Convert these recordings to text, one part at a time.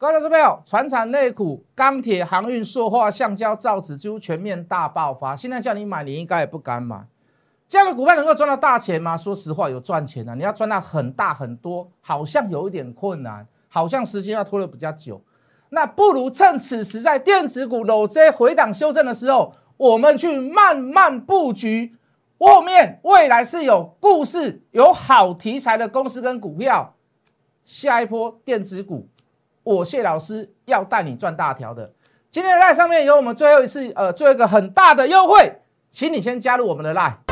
各位投资朋友，船产类股、钢铁、航运、塑化、橡胶、造纸几乎全面大爆发。现在叫你买，你应该也不敢买。这样的股票能够赚到大钱吗？说实话，有赚钱啊，你要赚到很大很多，好像有一点困难，好像时间要拖得比较久。那不如趁此时在电子股搂这回档修正的时候，我们去慢慢布局。后面未来是有故事、有好题材的公司跟股票，下一波电子股。我谢老师要带你赚大条的。今天的 line 上面有我们最后一次，呃，做一个很大的优惠，请你先加入我们的 line。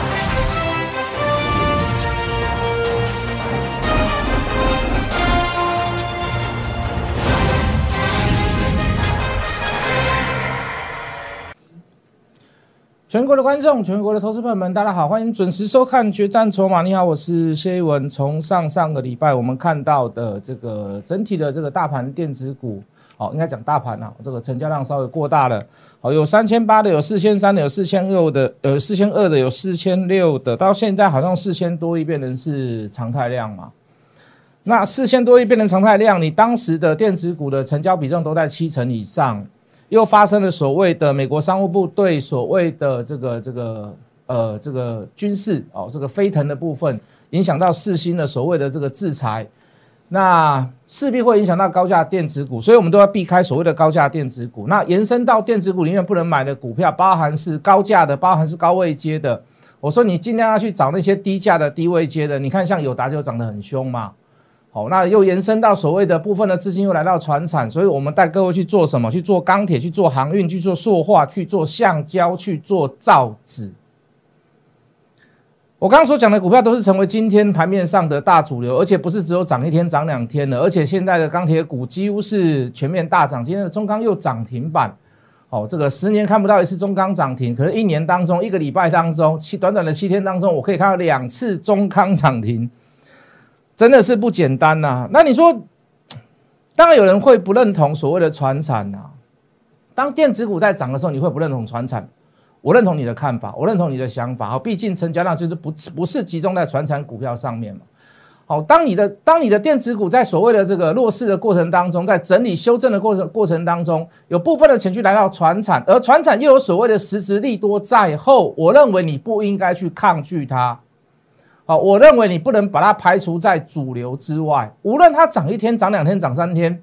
全国的观众，全国的投资朋友们，大家好，欢迎准时收看《决战筹码》。你好，我是谢一文。从上上个礼拜我们看到的这个整体的这个大盘电子股，哦，应该讲大盘啊，这个成交量稍微过大了。哦，有三千八的，有四千三的，有四千六的，有四千二的，有四千六的，到现在好像四千多亿变成是常态量嘛？那四千多亿变成常态量，你当时的电子股的成交比重都在七成以上。又发生了所谓的美国商务部对所谓的这个这个呃这个军事哦这个飞腾的部分影响到四星的所谓的这个制裁，那势必会影响到高价电子股，所以我们都要避开所谓的高价电子股。那延伸到电子股里面不能买的股票，包含是高价的，包含是高位接的。我说你尽量要去找那些低价的低位接的，你看像友达就涨得很凶嘛。好，那又延伸到所谓的部分的资金又来到船产，所以我们带各位去做什么？去做钢铁，去做航运，去做塑化，去做橡胶，去做造纸。我刚刚所讲的股票都是成为今天盘面上的大主流，而且不是只有涨一天、涨两天的，而且现在的钢铁股几乎是全面大涨。今天的中钢又涨停板，哦，这个十年看不到一次中钢涨停，可是一年当中一个礼拜当中七短短的七天当中，我可以看到两次中钢涨停。真的是不简单呐！那你说，当然有人会不认同所谓的传产呐。当电子股在涨的时候，你会不认同传产？我认同你的看法，我认同你的想法。好，毕竟成交量就是不不是集中在传产股票上面嘛。好，当你的当你的电子股在所谓的这个弱势的过程当中，在整理修正的过程过程当中，有部分的钱去来到传产，而传产又有所谓的实质利多在后，我认为你不应该去抗拒它。好，我认为你不能把它排除在主流之外。无论它涨一天、涨两天、涨三天，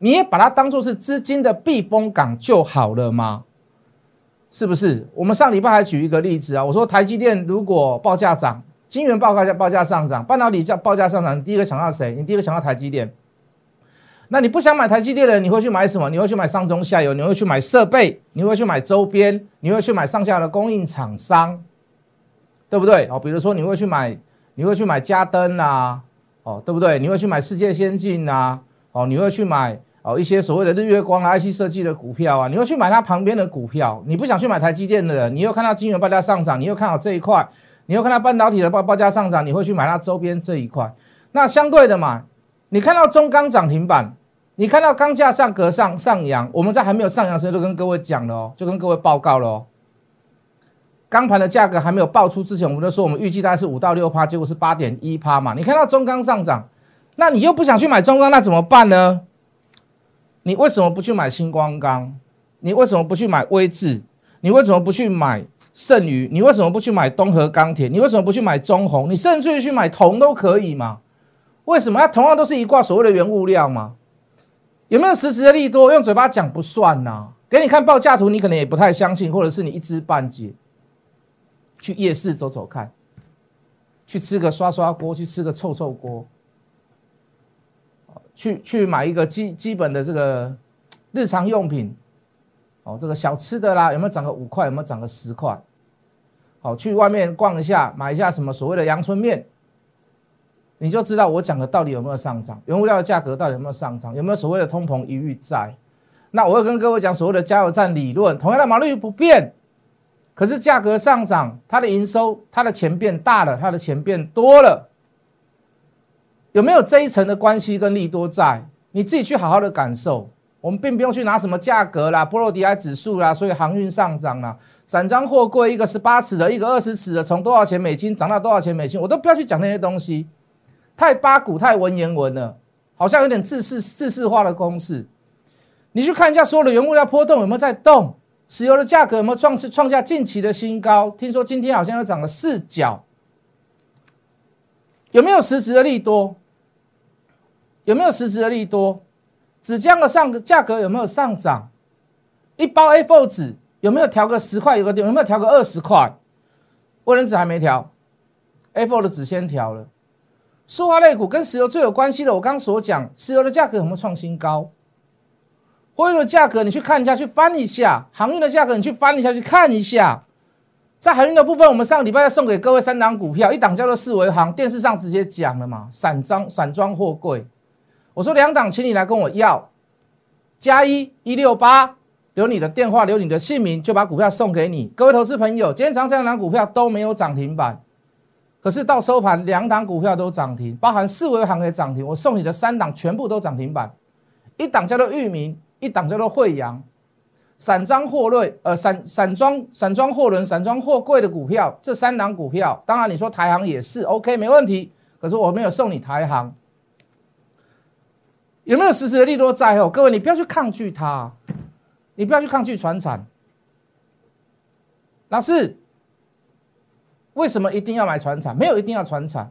你也把它当做是资金的避风港就好了吗？是不是？我们上礼拜还举一个例子啊，我说台积电如果报价涨，晶圆报价报价上涨，半导体价报价上涨，你第一个想到谁？你第一个想到台积电。那你不想买台积电的，你会去买什么？你会去买上中下游，你会去买设备，你会去买周边，你会去买上下的供应厂商。对不对？哦，比如说你会去买，你会去买嘉登呐，哦，对不对？你会去买世界先进呐，哦，你会去买哦一些所谓的日月光啊、IC 设计的股票啊，你会去买它旁边的股票。你不想去买台积电的人，你又看到金圆报价上涨，你又看好这一块，你又看到半导体的报报价上涨，你会去买它周边这一块。那相对的嘛，你看到中钢涨停板，你看到钢价上格上上扬，我们在还没有上扬时就跟各位讲了哦，就跟各位报告了哦。钢盘的价格还没有爆出之前，我们都说我们预计大概是五到六趴，结果是八点一趴嘛。你看到中钢上涨，那你又不想去买中钢，那怎么办呢？你为什么不去买星光钢？你为什么不去买威智？你为什么不去买盛宇？你为什么不去买东河钢铁？你为什么不去买中红？你甚至于去买铜都可以嘛？为什么？它同样都是一挂所谓的原物料嘛？有没有实质的利多？用嘴巴讲不算呐。给你看报价图，你可能也不太相信，或者是你一知半解。去夜市走走看，去吃个刷刷锅，去吃个臭臭锅，去去买一个基基本的这个日常用品，哦，这个小吃的啦，有没有涨个五块？有没有涨个十块？好，去外面逛一下，买一下什么所谓的阳春面，你就知道我讲的到底有没有上涨，原物料的价格到底有没有上涨，有没有所谓的通膨一遇在？那我会跟各位讲所谓的加油站理论，同样的毛利率不变。可是价格上涨，它的营收、它的钱变大了，它的钱变多了，有没有这一层的关系跟利多在？你自己去好好的感受。我们并不用去拿什么价格啦、波罗的海指数啦，所以航运上涨啦，散装货柜一个十八尺的，一个二十尺的，从多少钱美金涨到多少钱美金，我都不要去讲那些东西，太八股、太文言文了，好像有点自式、自式化的公式。你去看一下所有的原物料波动有没有在动，石油的价格有没有创创下近期的新高？听说今天好像又涨了四角，有没有实质的利多？有没有实质的利多？纸浆的上价格有没有上涨？一包 A4 纸有没有调个十块？有个有没有调个二十块？卫生纸还没调，A4 的纸先调了。塑化类股跟石油最有关系的，我刚所讲，石油的价格有没有创新高？货运的价格你去看一下，去翻一下；航运的价格你去翻一下，去看一下。在航运的部分，我们上个礼拜要送给各位三档股票，一档叫做四维航，电视上直接讲了嘛，散装散装货柜。我说两档，请你来跟我要，加一一六八，留你的电话，留你的姓名，就把股票送给你。各位投资朋友，今天长这两档股票都没有涨停板，可是到收盘两档股票都涨停，包含四维行也涨停。我送你的三档全部都涨停板，一档叫做域名，一档叫做惠阳，散装货类，呃散散装散装货轮、散装货柜的股票，这三档股票，当然你说台行也是 OK 没问题，可是我没有送你台行。有没有实时的利多在后？各位，你不要去抗拒它，你不要去抗拒船产。老师，为什么一定要买船产？没有一定要船产。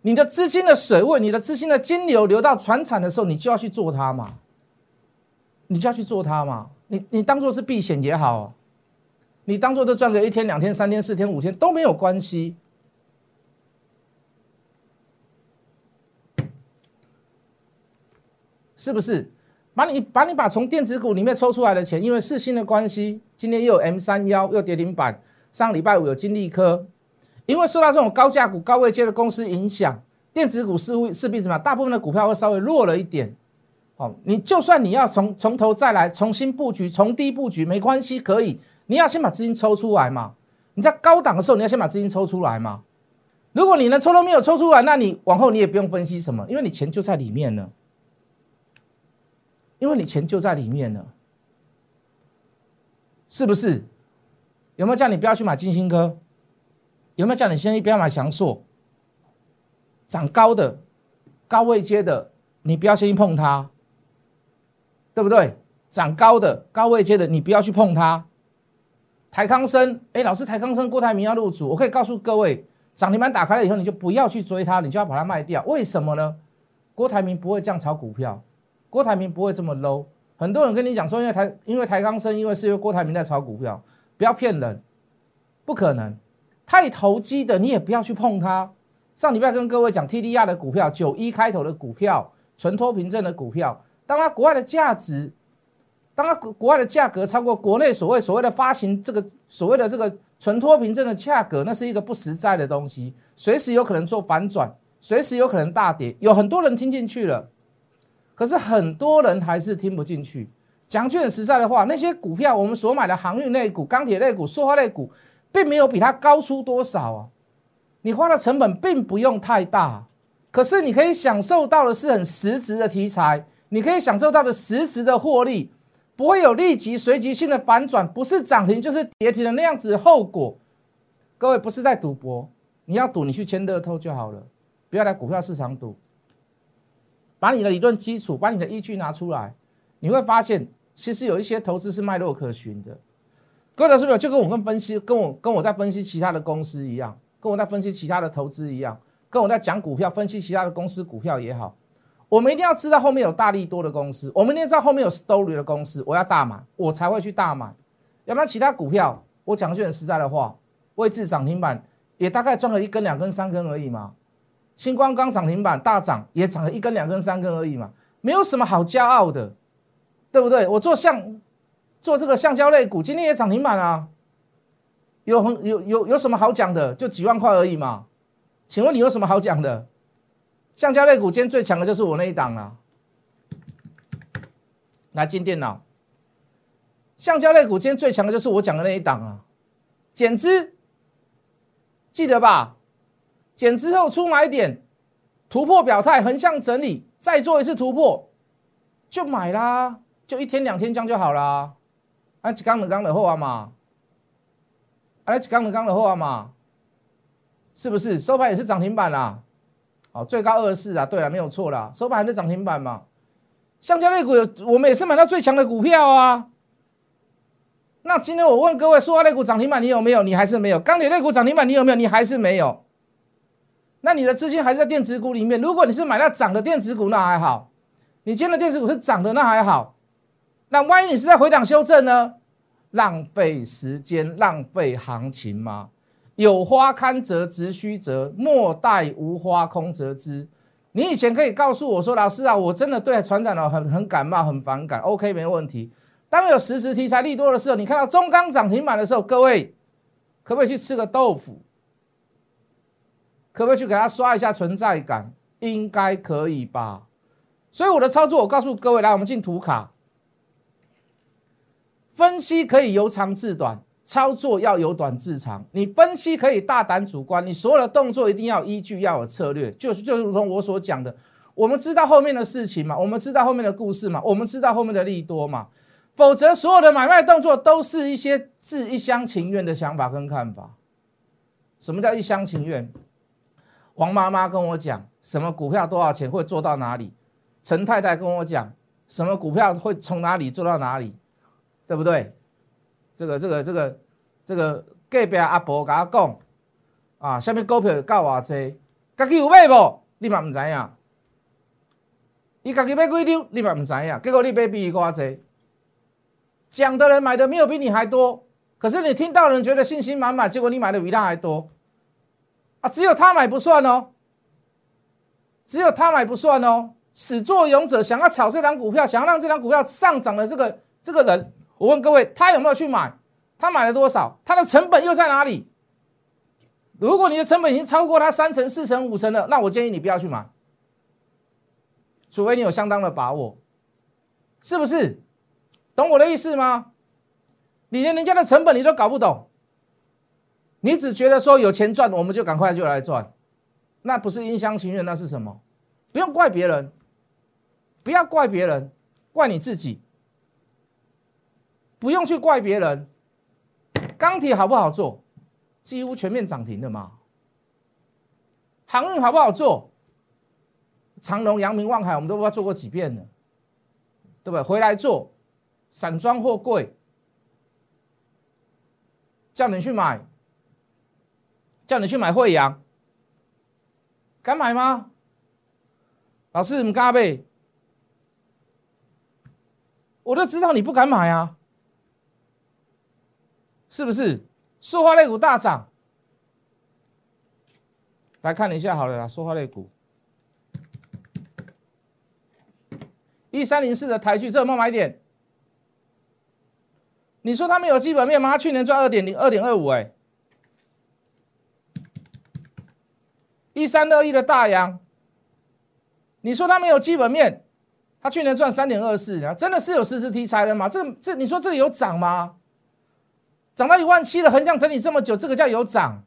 你的资金的水位，你的资金的金流流到船产的时候，你就要去做它嘛，你就要去做它嘛。你你当做是避险也好，你当做都赚个一天、两天、三天、四天、五天都没有关系。是不是把你把你把从电子股里面抽出来的钱，因为四星的关系，今天又有 M 三幺又跌停板，上礼拜五有金利科，因为受到这种高价股、高位阶的公司影响，电子股似乎势必怎么？大部分的股票会稍微弱了一点。好，你就算你要从从头再来重新布局，从低布局没关系，可以。你要先把资金抽出来嘛？你在高档的时候，你要先把资金抽出来嘛？如果你连抽都没有抽出来，那你往后你也不用分析什么，因为你钱就在里面了。因为你钱就在里面了，是不是？有没有叫你不要去买金星科？有没有叫你先不要买翔硕？涨高的、高位接的，你不要先去碰它，对不对？涨高的、高位接的，你不要去碰它。台康生，哎，老师，台康生、郭台铭要入主，我可以告诉各位，涨停板打开了以后，你就不要去追它，你就要把它卖掉。为什么呢？郭台铭不会这样炒股票。郭台铭不会这么 low，很多人跟你讲说，因为台因为台康生，因为是因为郭台铭在炒股票，不要骗人，不可能，太投机的你也不要去碰它。上礼拜跟各位讲 TDR 的股票，九一开头的股票，纯托凭证的股票，当它国外的价值，当它国国外的价格超过国内所谓所谓的发行这个所谓的这个存托凭证的价格，那是一个不实在的东西，随时有可能做反转，随时有可能大跌，有很多人听进去了。可是很多人还是听不进去。讲句很实在的话，那些股票我们所买的航运类股、钢铁类股、塑化类股，并没有比它高出多少啊。你花的成本并不用太大，可是你可以享受到的是很实质的题材，你可以享受到的实质的获利，不会有立即随即性的反转，不是涨停就是跌停的那样子的后果。各位不是在赌博，你要赌你去签乐透就好了，不要来股票市场赌。把你的理论基础，把你的依据拿出来，你会发现，其实有一些投资是脉络可循的。各位老师朋友，就跟我跟分析，跟我跟我在分析其他的公司一样，跟我在分析其他的投资一样，跟我在讲股票分析其他的公司股票也好，我们一定要知道后面有大力多的公司，我们一定要知道后面有 story 的公司，我要大买，我才会去大买。要不然其他股票，我讲句很实在的话，位置涨停板也大概赚了一根、两根、三根而已嘛。星光刚涨停板大涨，也涨了一根、两根、三根而已嘛，没有什么好骄傲的，对不对？我做橡做这个橡胶类股，今天也涨停板啊，有很有有有什么好讲的？就几万块而已嘛。请问你有什么好讲的？橡胶类股今天最强的就是我那一档啊。来进电脑，橡胶类股今天最强的就是我讲的那一档啊，减资，记得吧？减之后出买点，突破表态，横向整理，再做一次突破，就买啦，就一天两天这样就好啦。啊，一刚两刚的后啊嘛，啊，一刚两刚的后啊嘛，是不是？收盘也是涨停板啦，哦，最高二十四啊，对了，没有错啦，收盘还是涨停板嘛。橡胶类股有，我们也是买到最强的股票啊。那今天我问各位，塑化类股涨停板你有没有？你还是没有。钢铁类股涨停板你有没有？你还是没有。那你的资金还是在电子股里面。如果你是买到涨的电子股，那还好。你今天的电子股是涨的，那还好。那万一你是在回档修正呢？浪费时间，浪费行情吗？有花堪折直须折，莫待无花空折枝。你以前可以告诉我说，老师啊，我真的对船长呢很很感冒，很反感。OK，没问题。当有实时题材利多的时候，你看到中钢涨停板的时候，各位可不可以去吃个豆腐？可不可以去给他刷一下存在感？应该可以吧。所以我的操作，我告诉各位，来，我们进图卡分析，可以由长至短。操作要有短至长，你分析可以大胆主观，你所有的动作一定要依据要有策略，就是就如同我所讲的，我们知道后面的事情嘛，我们知道后面的故事嘛，我们知道后面的利多嘛，否则所有的买卖动作都是一些自一厢情愿的想法跟看法。什么叫一厢情愿？王妈妈跟我讲什么股票多少钱会做到哪里，陈太太跟我讲什么股票会从哪里做到哪里，对不对？这个这个这个这个隔壁阿婆甲我讲啊，下面股票到偌济，家己有买无？你嘛唔知影。伊家己买几张，你嘛唔知影。结果你买比伊偌济，讲的人买的没有比你还多，可是你听到人觉得信心满满，结果你买的比他还多啊！只有他买不算哦，只有他买不算哦。始作俑者想要炒这张股票，想要让这张股票上涨的这个这个人。我问各位，他有没有去买？他买了多少？他的成本又在哪里？如果你的成本已经超过他三成、四成、五成了，那我建议你不要去买，除非你有相当的把握，是不是？懂我的意思吗？你连人家的成本你都搞不懂，你只觉得说有钱赚，我们就赶快就来赚，那不是一厢情愿，那是什么？不用怪别人，不要怪别人，怪你自己。不用去怪别人，钢铁好不好做？几乎全面涨停的嘛。航运好不好做？长隆、阳明、望海，我们都不知道做过几遍了，对不对？回来做，散装货柜，叫你去买，叫你去买惠阳，敢买吗？老师，你敢呗？我都知道你不敢买啊。是不是塑化类股大涨？来看一下好了啦，塑化类股一三零四的台剧，这有没有买点？你说他们有基本面吗？去年赚二点零二点二五哎，一三二一的大洋，你说他们有基本面？他去年赚三点二四啊，真的是有实时题材的吗？这这你说这里有涨吗？涨到一万七了，横向整理这么久，这个叫有涨。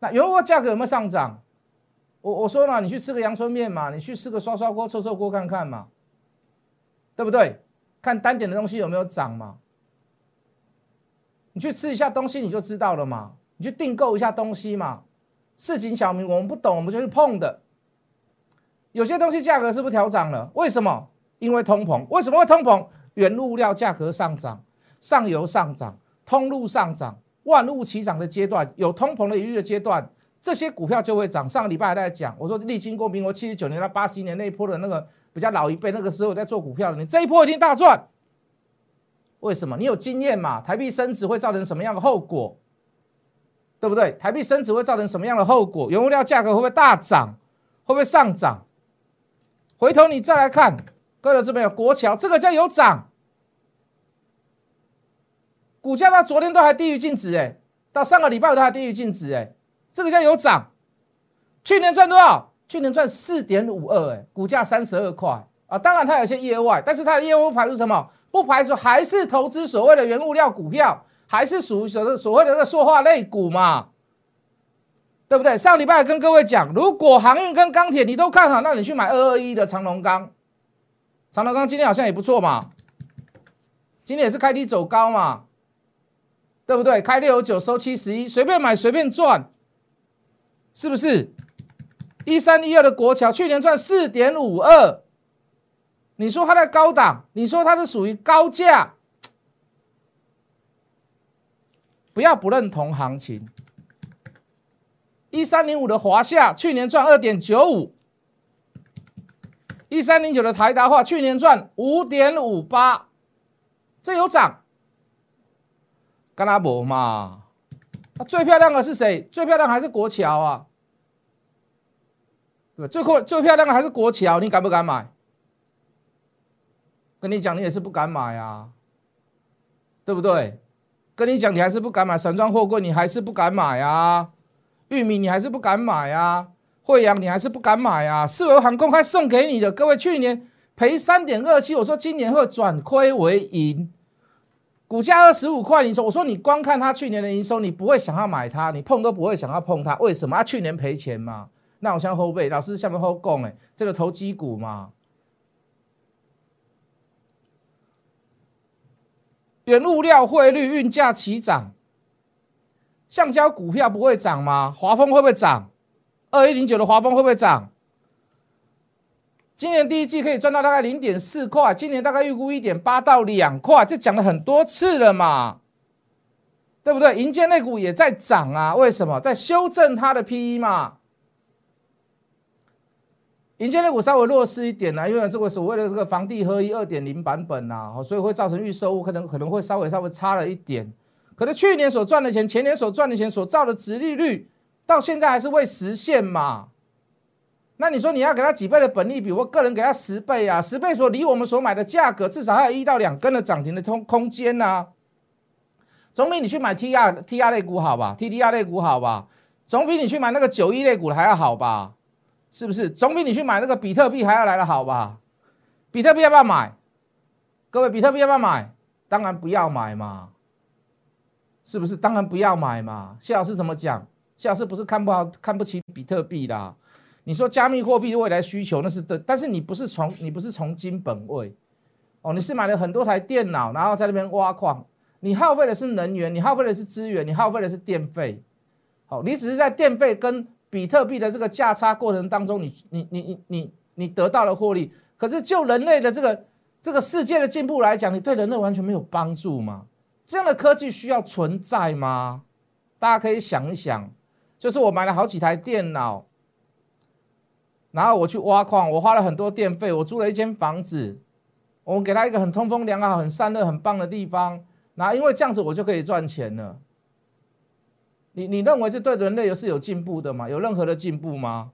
那原物价格有没有上涨？我我说了，你去吃个阳春面嘛，你去吃个刷刷锅、臭臭锅看看嘛，对不对？看单点的东西有没有涨嘛？你去吃一下东西你就知道了嘛。你去订购一下东西嘛。市井小民我们不懂，我们就去碰的。有些东西价格是不是调涨了？为什么？因为通膨。为什么会通膨？原物料价格上涨，上游上涨。通路上涨，万物齐涨的阶段，有通膨的疑虑的阶段，这些股票就会涨。上个礼拜还在讲，我说历经过民国七十九年到八十年那一波的那个比较老一辈，那个时候在做股票的，你这一波已经大赚。为什么？你有经验嘛？台币升值会造成什么样的后果？对不对？台币升值会造成什么样的后果？原物料价格会不会大涨？会不会上涨？回头你再来看，各位这边有国桥，这个叫有涨。股价到昨天都还低于净值哎，到上个礼拜都还低于净值哎，这个叫有涨。去年赚多少？去年赚四点五二哎，股价三十二块啊。当然它有些业外，但是它的业务不排除什么？不排除还是投资所谓的原物料股票，还是属于所所谓的那个塑化类股嘛，对不对？上礼拜跟各位讲，如果航运跟钢铁你都看好，那你去买二二一的长隆钢。长隆钢今天好像也不错嘛，今天也是开低走高嘛。对不对？开六九收七十一，随便买随便赚，是不是？一三一二的国桥去年赚四点五二，你说它在高档，你说它是属于高价，不要不认同行情。一三零五的华夏去年赚二点九五，一三零九的台达化去年赚五点五八，这有涨，干拉博嘛？那最漂亮的是谁？最漂亮还是国桥啊？对最酷最漂亮的还是国桥，你敢不敢买？跟你讲，你也是不敢买啊，对不对？跟你讲，你还是不敢买。散装货柜，你还是不敢买啊。玉米，你还是不敢买啊。惠阳，你还是不敢买啊。四维航公开送给你的，各位去年赔三点二七，我说今年会转亏为盈，股价二十五块，你说我说你光看它去年的营收，你不会想要买它，你碰都不会想要碰它，为什么？它去年赔钱嘛。那我像后背，老师下面后供哎，这个投机股嘛。原物料、汇率、运价齐涨，橡胶股票不会涨吗？华丰会不会涨？二一零九的华丰会不会涨？今年第一季可以赚到大概零点四块，今年大概预估一点八到两块，这讲了很多次了嘛，对不对？银建类股也在涨啊，为什么？在修正它的 PE 嘛。银建类股稍微弱势一点呢，因为这个所谓的这个房地合一二点零版本呐，所以会造成预售物可能可能会稍微稍微差了一点。可是去年所赚的钱，前年所赚的钱所造的值利率，到现在还是未实现嘛？那你说你要给他几倍的本利比？我个人给他十倍啊，十倍所离我们所买的价格至少还有一到两根的涨停的空空间呐。总比你去买 T R T R 类股好吧？T T R 类股好吧？总比你去买那个九亿类股的还要好吧？是不是总比你去买那个比特币还要来的好吧？比特币要不要买？各位，比特币要不要买？当然不要买嘛，是不是？当然不要买嘛。谢老师怎么讲？谢老师不是看不好、看不起比特币的。你说加密货币未来需求那是的，但是你不是从你不是从金本位哦，你是买了很多台电脑，然后在那边挖矿，你耗费的是能源，你耗费的是资源，你耗费的是电费。好，你只是在电费跟比特币的这个价差过程当中，你你你你你你得到了获利，可是就人类的这个这个世界的进步来讲，你对人类完全没有帮助吗？这样的科技需要存在吗？大家可以想一想，就是我买了好几台电脑，然后我去挖矿，我花了很多电费，我租了一间房子，我们给他一个很通风良好、很散热、很棒的地方，然后因为这样子我就可以赚钱了。你你认为这对人类是有进步的吗？有任何的进步吗？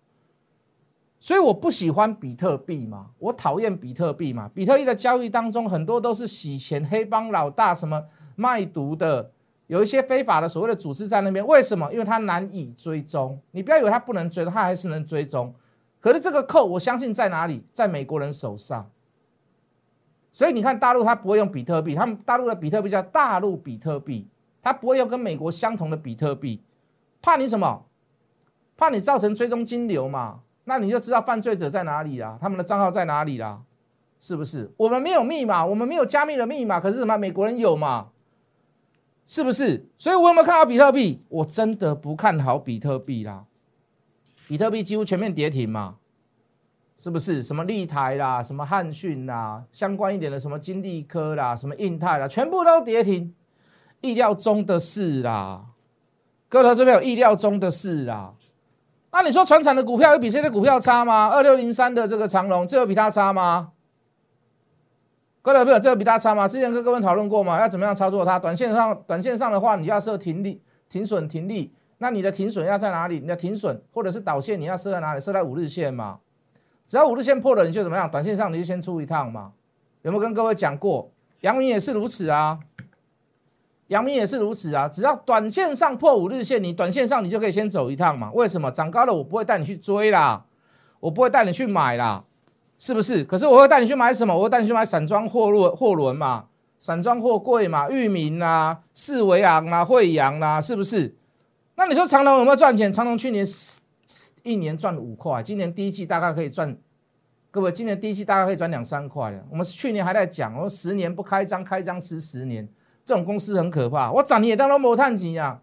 所以我不喜欢比特币嘛，我讨厌比特币嘛。比特币的交易当中很多都是洗钱、黑帮老大、什么卖毒的，有一些非法的所谓的组织在那边。为什么？因为它难以追踪。你不要以为它不能追，它还是能追踪。可是这个扣，我相信在哪里？在美国人手上。所以你看大陆它不会用比特币，他们大陆的比特币叫大陆比特币。他不会用跟美国相同的比特币，怕你什么？怕你造成追踪金流嘛？那你就知道犯罪者在哪里啦，他们的账号在哪里啦？是不是？我们没有密码，我们没有加密的密码，可是什么？美国人有嘛？是不是？所以我有没有看好比特币？我真的不看好比特币啦。比特币几乎全面跌停嘛？是不是？什么立台啦，什么汉讯啦，相关一点的什么金利科啦，什么印泰啦，全部都跌停。意料中的事啦，哥头这边有意料中的事啦。那你说船产的股票有比谁的股票差吗？二六零三的这个长龙，这有比它差吗？各位朋友，这有比它差吗？之前跟各位讨论过吗？要怎么样操作它？短线上，短线上的话，你要设停利、停损、停利。那你的停损要在哪里？你的停损或者是导线，你要设在哪里？设在五日线嘛。只要五日线破了，你就怎么样？短线上你就先出一趟嘛。有没有跟各位讲过？阳明也是如此啊。阳明也是如此啊，只要短线上破五日线，你短线上你就可以先走一趟嘛。为什么？涨高了我不会带你去追啦，我不会带你去买啦，是不是？可是我会带你去买什么？我会带你去买散装货轮货轮嘛，散装货柜嘛，裕民啊、四维昂啊、惠阳啊，是不是？那你说长隆有没有赚钱？长隆去年一年赚五块，今年第一季大概可以赚，各位，今年第一季大概可以赚两三块。我们去年还在讲，我说十年不开张，开张吃十年。这种公司很可怕，我涨你也当没探钱呀！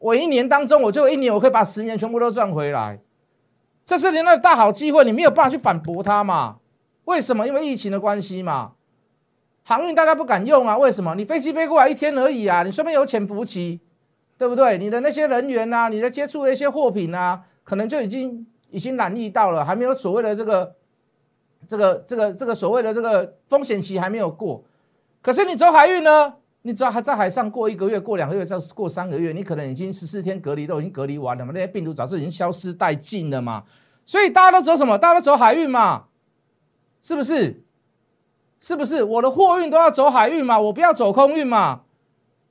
我一年当中，我就一年，我可以把十年全部都赚回来，这是人的大好机会，你没有办法去反驳它嘛？为什么？因为疫情的关系嘛。航运大家不敢用啊？为什么？你飞机飞过来一天而已啊，你顺便有潜伏期，对不对？你的那些人员呐，你的接触的一些货品啊，可能就已经已经染疫到了，还没有所谓的这个这个这个这个所谓的这个风险期还没有过。可是你走海运呢？你只要还在海上过一个月、过两个月、再过三个月，你可能已经十四天隔离都已经隔离完了嘛？那些病毒早就已经消失殆尽了嘛？所以大家都走什么？大家都走海运嘛？是不是？是不是？我的货运都要走海运嘛？我不要走空运嘛？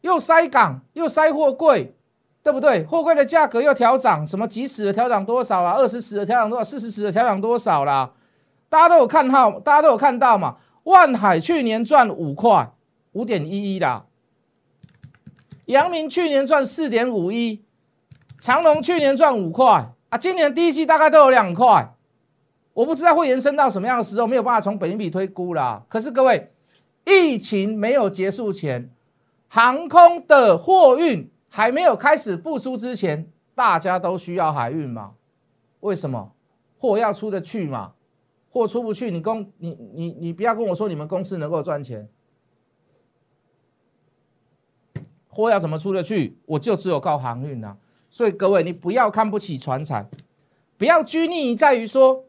又塞港，又塞货柜，对不对？货柜的价格又调涨，什么几十的调涨多少啊？二十十的调涨多少？四十十的调涨多少啦？大家都有看到，大家都有看到嘛？万海去年赚五块。五点一一啦，阳明去年赚四点五一，长隆去年赚五块啊，今年第一季大概都有两块，我不知道会延伸到什么样的时候，没有办法从本金比推估啦。可是各位，疫情没有结束前，航空的货运还没有开始复苏之前，大家都需要海运嘛？为什么？货要出得去嘛？货出不去，你公你你你不要跟我说你们公司能够赚钱。货要怎么出得去？我就只有靠航运呐。所以各位，你不要看不起船产，不要拘泥在于说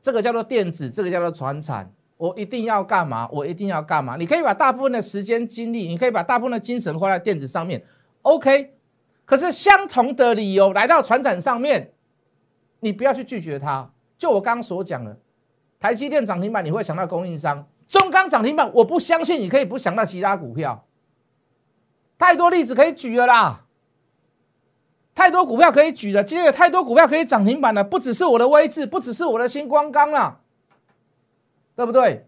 这个叫做电子，这个叫做船产，我一定要干嘛？我一定要干嘛？你可以把大部分的时间精力，你可以把大部分的精神花在电子上面，OK。可是相同的理由来到船展上面，你不要去拒绝它。就我刚刚所讲的，台积电涨停板，你会想到供应商；中钢涨停板，我不相信你可以不想到其他股票。太多例子可以举了啦，太多股票可以举了，今天有太多股票可以涨停板了，不只是我的位置，不只是我的星光钢啦，对不对？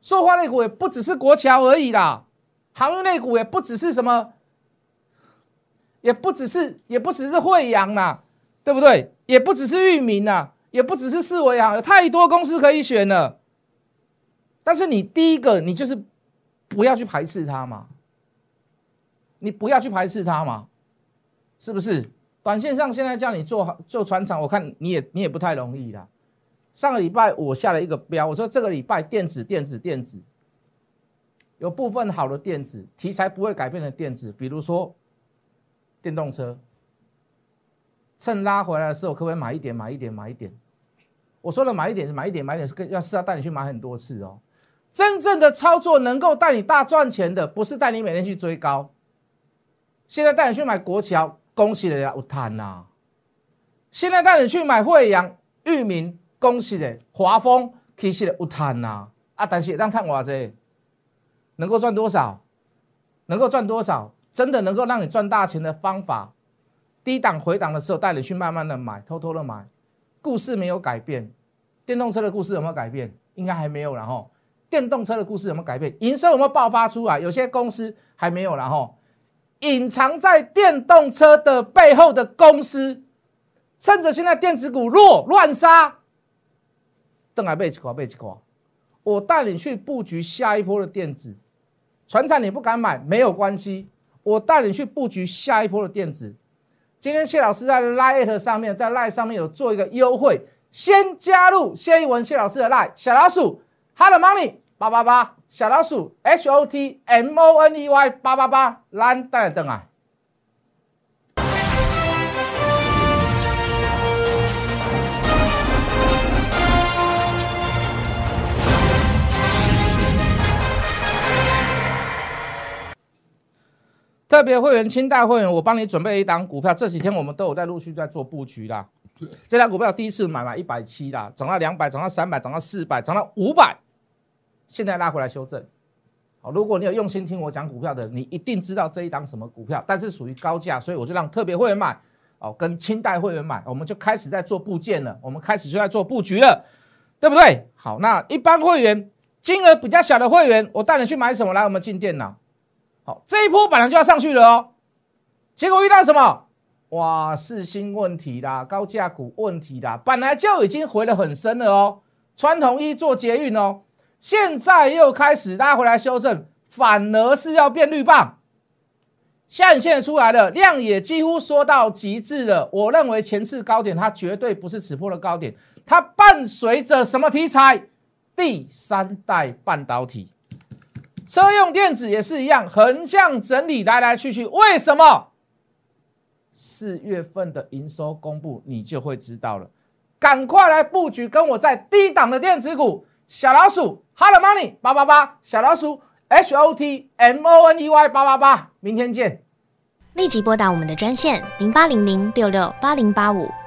塑化类股也不只是国桥而已啦，航运类股也不只是什么，也不只是，也不只是惠阳啦，对不对？也不只是域名呐，也不只是四维啊，有太多公司可以选了。但是你第一个，你就是不要去排斥它嘛。你不要去排斥它嘛，是不是？短线上现在叫你做做船厂，我看你也你也不太容易啦。上个礼拜我下了一个标，我说这个礼拜电子电子电子有部分好的电子题材不会改变的电子，比如说电动车，趁拉回来的时候可不可以买一点买一点买一点？我说的买一点是买一点买一点是跟要是要带你去买很多次哦。真正的操作能够带你大赚钱的，不是带你每天去追高。现在带你去买国桥，恭喜你啦，有谈呐！现在带你去买惠阳、裕民，恭喜你，华丰，其实有谈呐！啊，但是让看我这能够赚多少？能够赚多少？真的能够让你赚大钱的方法，低档回档的时候带你去慢慢的买，偷偷的买。故事没有改变，电动车的故事有没有改变？应该还没有然后电动车的故事有没有改变？营收有没有爆发出来？有些公司还没有然后。隐藏在电动车的背后的公司，趁着现在电子股弱乱杀，邓来背起垮背起垮，我带你去布局下一波的电子，船产你不敢买没有关系，我带你去布局下一波的电子。今天谢老师在 Line 上面，在 Line 上面有做一个优惠，先加入谢一文谢老师的 Line 小老鼠 Hello Money 八八八。小老鼠 H O T M O N E Y 八八八，蓝带灯啊！特别会员、清代会员，我帮你准备一档股票，这几天我们都有在陆续在做布局啦。这档股票第一次买了一百七啦，涨到两百，涨到三百，涨到四百，涨到五百。现在拉回来修正，好，如果你有用心听我讲股票的，你一定知道这一档什么股票，但是属于高价，所以我就让特别会员买，哦，跟清代会员买，我们就开始在做部件了，我们开始就在做布局了，对不对？好，那一般会员金额比较小的会员，我带你去买什么？来，我们进电脑，好，这一波本来就要上去了哦，结果遇到什么？哇，四星问题啦，高价股问题啦，本来就已经回得很深了哦，穿统一做捷运哦。现在又开始拉回来修正，反而是要变绿棒，下影线出来了，量也几乎缩到极致了。我认为前次高点它绝对不是此波的高点，它伴随着什么题材？第三代半导体。车用电子也是一样，横向整理来来去去，为什么？四月份的营收公布，你就会知道了。赶快来布局，跟我在低档的电子股，小老鼠 Hot Money 八八八，小老鼠 H O T M O N E Y 八八八，明天见。立即拨打我们的专线零八零零六六八零八五。